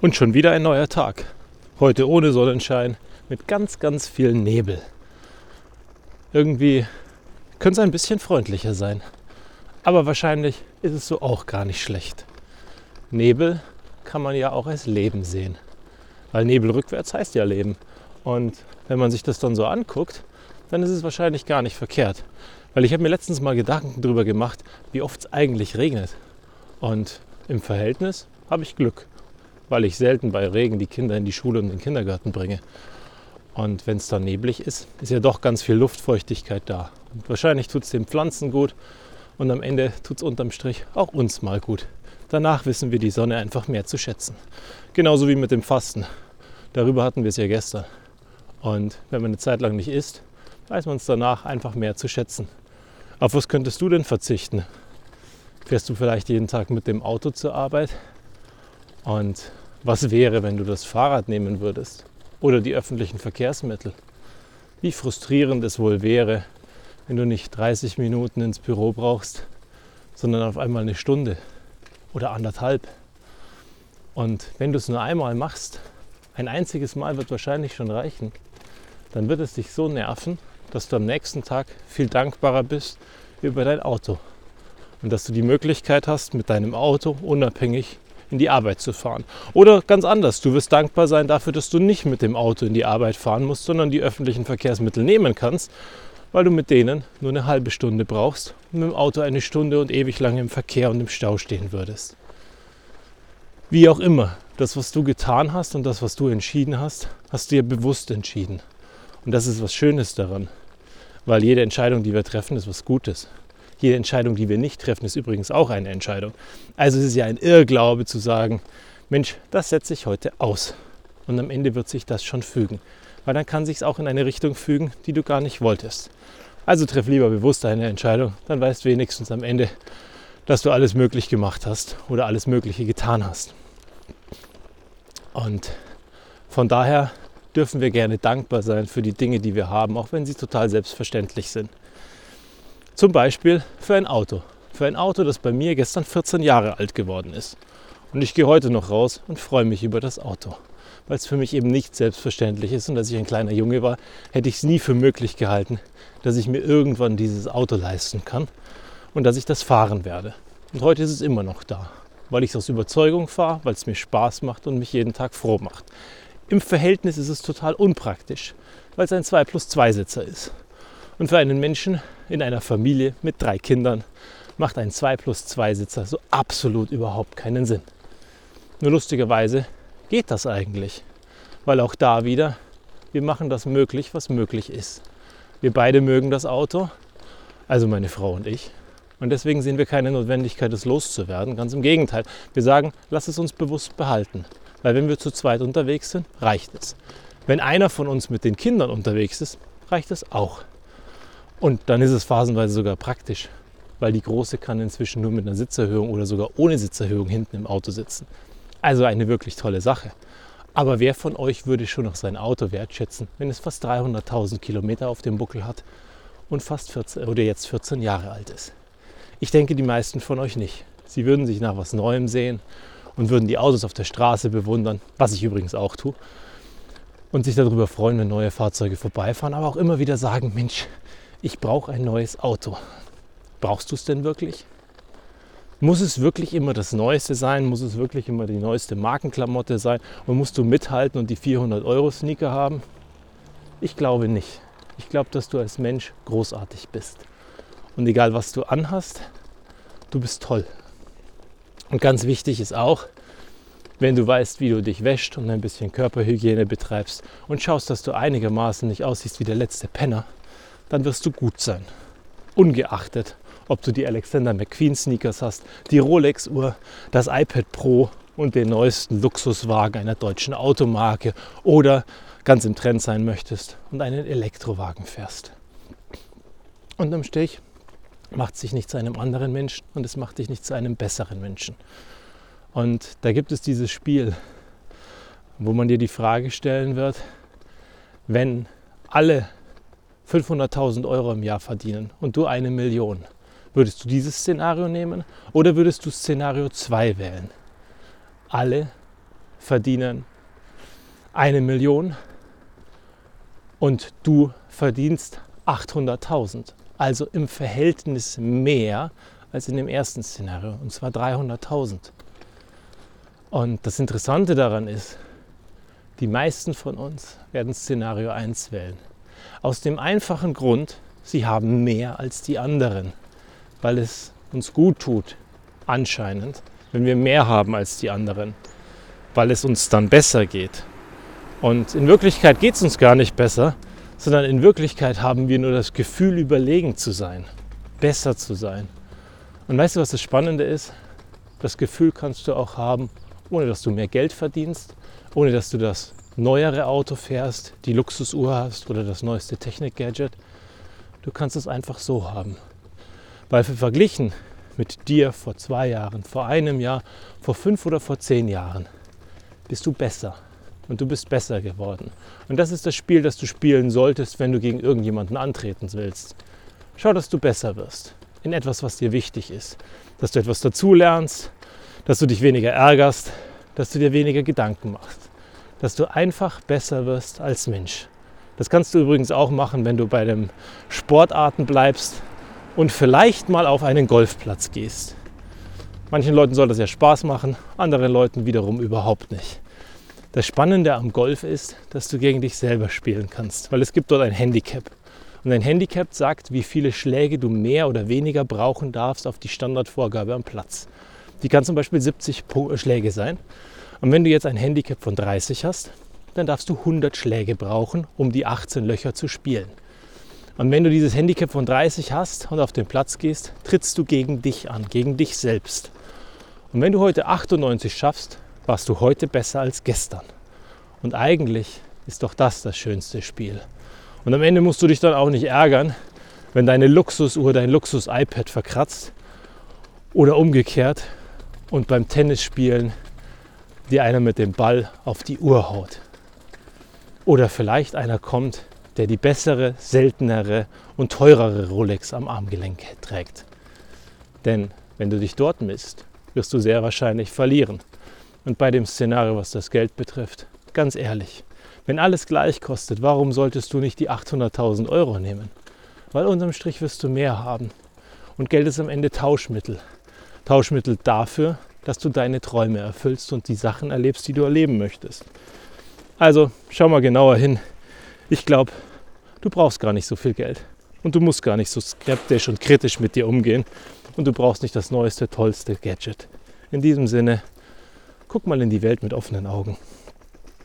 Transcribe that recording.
Und schon wieder ein neuer Tag. Heute ohne Sonnenschein, mit ganz, ganz viel Nebel. Irgendwie könnte es ein bisschen freundlicher sein. Aber wahrscheinlich ist es so auch gar nicht schlecht. Nebel kann man ja auch als Leben sehen. Weil Nebel rückwärts heißt ja Leben. Und wenn man sich das dann so anguckt, dann ist es wahrscheinlich gar nicht verkehrt. Weil ich habe mir letztens mal Gedanken darüber gemacht, wie oft es eigentlich regnet. Und im Verhältnis habe ich Glück weil ich selten bei Regen die Kinder in die Schule und den Kindergarten bringe. Und wenn es dann neblig ist, ist ja doch ganz viel Luftfeuchtigkeit da. Und wahrscheinlich tut es den Pflanzen gut und am Ende tut es unterm Strich auch uns mal gut. Danach wissen wir die Sonne einfach mehr zu schätzen. Genauso wie mit dem Fasten. Darüber hatten wir es ja gestern. Und wenn man eine Zeit lang nicht isst, weiß man es danach einfach mehr zu schätzen. Auf was könntest du denn verzichten? Fährst du vielleicht jeden Tag mit dem Auto zur Arbeit? Und was wäre, wenn du das Fahrrad nehmen würdest oder die öffentlichen Verkehrsmittel? Wie frustrierend es wohl wäre, wenn du nicht 30 Minuten ins Büro brauchst, sondern auf einmal eine Stunde oder anderthalb. Und wenn du es nur einmal machst, ein einziges Mal wird wahrscheinlich schon reichen, dann wird es dich so nerven, dass du am nächsten Tag viel dankbarer bist über dein Auto. Und dass du die Möglichkeit hast, mit deinem Auto unabhängig in die Arbeit zu fahren. Oder ganz anders, du wirst dankbar sein dafür, dass du nicht mit dem Auto in die Arbeit fahren musst, sondern die öffentlichen Verkehrsmittel nehmen kannst, weil du mit denen nur eine halbe Stunde brauchst und mit dem Auto eine Stunde und ewig lange im Verkehr und im Stau stehen würdest. Wie auch immer, das, was du getan hast und das, was du entschieden hast, hast du dir bewusst entschieden. Und das ist was Schönes daran, weil jede Entscheidung, die wir treffen, ist was Gutes. Jede Entscheidung, die wir nicht treffen, ist übrigens auch eine Entscheidung. Also es ist ja ein Irrglaube zu sagen, Mensch, das setze ich heute aus. Und am Ende wird sich das schon fügen. Weil dann kann sich es auch in eine Richtung fügen, die du gar nicht wolltest. Also treff lieber bewusst eine Entscheidung, dann weißt wenigstens am Ende, dass du alles möglich gemacht hast oder alles Mögliche getan hast. Und von daher dürfen wir gerne dankbar sein für die Dinge, die wir haben, auch wenn sie total selbstverständlich sind. Zum Beispiel für ein Auto. Für ein Auto, das bei mir gestern 14 Jahre alt geworden ist. Und ich gehe heute noch raus und freue mich über das Auto. Weil es für mich eben nicht selbstverständlich ist. Und als ich ein kleiner Junge war, hätte ich es nie für möglich gehalten, dass ich mir irgendwann dieses Auto leisten kann und dass ich das fahren werde. Und heute ist es immer noch da. Weil ich es aus Überzeugung fahre, weil es mir Spaß macht und mich jeden Tag froh macht. Im Verhältnis ist es total unpraktisch, weil es ein 2 plus 2 Sitzer ist. Und für einen Menschen in einer Familie mit drei Kindern macht ein 2 plus 2 Sitzer so absolut überhaupt keinen Sinn. Nur lustigerweise geht das eigentlich, weil auch da wieder, wir machen das möglich, was möglich ist. Wir beide mögen das Auto, also meine Frau und ich. Und deswegen sehen wir keine Notwendigkeit, es loszuwerden. Ganz im Gegenteil. Wir sagen, lass es uns bewusst behalten. Weil wenn wir zu zweit unterwegs sind, reicht es. Wenn einer von uns mit den Kindern unterwegs ist, reicht es auch. Und dann ist es phasenweise sogar praktisch, weil die große kann inzwischen nur mit einer Sitzerhöhung oder sogar ohne Sitzerhöhung hinten im Auto sitzen. Also eine wirklich tolle Sache. Aber wer von euch würde schon noch sein Auto wertschätzen, wenn es fast 300.000 Kilometer auf dem Buckel hat und fast 14 oder jetzt 14 Jahre alt ist? Ich denke, die meisten von euch nicht. Sie würden sich nach was Neuem sehen und würden die Autos auf der Straße bewundern, was ich übrigens auch tue, und sich darüber freuen, wenn neue Fahrzeuge vorbeifahren, aber auch immer wieder sagen, Mensch, ich brauche ein neues Auto. Brauchst du es denn wirklich? Muss es wirklich immer das Neueste sein? Muss es wirklich immer die neueste Markenklamotte sein? Und musst du mithalten und die 400 Euro Sneaker haben? Ich glaube nicht. Ich glaube, dass du als Mensch großartig bist. Und egal was du anhast, du bist toll. Und ganz wichtig ist auch, wenn du weißt, wie du dich wäscht und ein bisschen Körperhygiene betreibst und schaust, dass du einigermaßen nicht aussiehst wie der letzte Penner, dann wirst du gut sein. Ungeachtet, ob du die Alexander McQueen Sneakers hast, die Rolex Uhr, das iPad Pro und den neuesten Luxuswagen einer deutschen Automarke oder ganz im Trend sein möchtest und einen Elektrowagen fährst. Unterm Strich macht sich nicht zu einem anderen Menschen und es macht dich nicht zu einem besseren Menschen. Und da gibt es dieses Spiel, wo man dir die Frage stellen wird, wenn alle 500.000 Euro im Jahr verdienen und du eine Million. Würdest du dieses Szenario nehmen oder würdest du Szenario 2 wählen? Alle verdienen eine Million und du verdienst 800.000. Also im Verhältnis mehr als in dem ersten Szenario, und zwar 300.000. Und das Interessante daran ist, die meisten von uns werden Szenario 1 wählen. Aus dem einfachen Grund, sie haben mehr als die anderen, weil es uns gut tut, anscheinend, wenn wir mehr haben als die anderen, weil es uns dann besser geht. Und in Wirklichkeit geht es uns gar nicht besser, sondern in Wirklichkeit haben wir nur das Gefühl, überlegen zu sein, besser zu sein. Und weißt du, was das Spannende ist? Das Gefühl kannst du auch haben, ohne dass du mehr Geld verdienst, ohne dass du das neuere Auto fährst, die Luxusuhr hast oder das neueste Technik-Gadget. Du kannst es einfach so haben. Weil verglichen mit dir vor zwei Jahren, vor einem Jahr, vor fünf oder vor zehn Jahren, bist du besser. Und du bist besser geworden. Und das ist das Spiel, das du spielen solltest, wenn du gegen irgendjemanden antreten willst. Schau, dass du besser wirst in etwas, was dir wichtig ist. Dass du etwas dazulernst, dass du dich weniger ärgerst, dass du dir weniger Gedanken machst. Dass du einfach besser wirst als Mensch. Das kannst du übrigens auch machen, wenn du bei den Sportarten bleibst und vielleicht mal auf einen Golfplatz gehst. Manchen Leuten soll das ja Spaß machen, anderen Leuten wiederum überhaupt nicht. Das Spannende am Golf ist, dass du gegen dich selber spielen kannst, weil es gibt dort ein Handicap. Und ein Handicap sagt, wie viele Schläge du mehr oder weniger brauchen darfst auf die Standardvorgabe am Platz. Die kann zum Beispiel 70 Schläge sein. Und wenn du jetzt ein Handicap von 30 hast, dann darfst du 100 Schläge brauchen, um die 18 Löcher zu spielen. Und wenn du dieses Handicap von 30 hast und auf den Platz gehst, trittst du gegen dich an, gegen dich selbst. Und wenn du heute 98 schaffst, warst du heute besser als gestern. Und eigentlich ist doch das das schönste Spiel. Und am Ende musst du dich dann auch nicht ärgern, wenn deine Luxusuhr dein Luxus-iPad verkratzt oder umgekehrt und beim Tennisspielen dir einer mit dem Ball auf die Uhr haut. Oder vielleicht einer kommt, der die bessere, seltenere und teurere Rolex am Armgelenk trägt. Denn wenn du dich dort misst, wirst du sehr wahrscheinlich verlieren. Und bei dem Szenario, was das Geld betrifft, ganz ehrlich, wenn alles gleich kostet, warum solltest du nicht die 800.000 Euro nehmen? Weil unterm Strich wirst du mehr haben. Und Geld ist am Ende Tauschmittel. Tauschmittel dafür, dass du deine Träume erfüllst und die Sachen erlebst, die du erleben möchtest. Also schau mal genauer hin. Ich glaube, du brauchst gar nicht so viel Geld. Und du musst gar nicht so skeptisch und kritisch mit dir umgehen. Und du brauchst nicht das neueste, tollste Gadget. In diesem Sinne, guck mal in die Welt mit offenen Augen.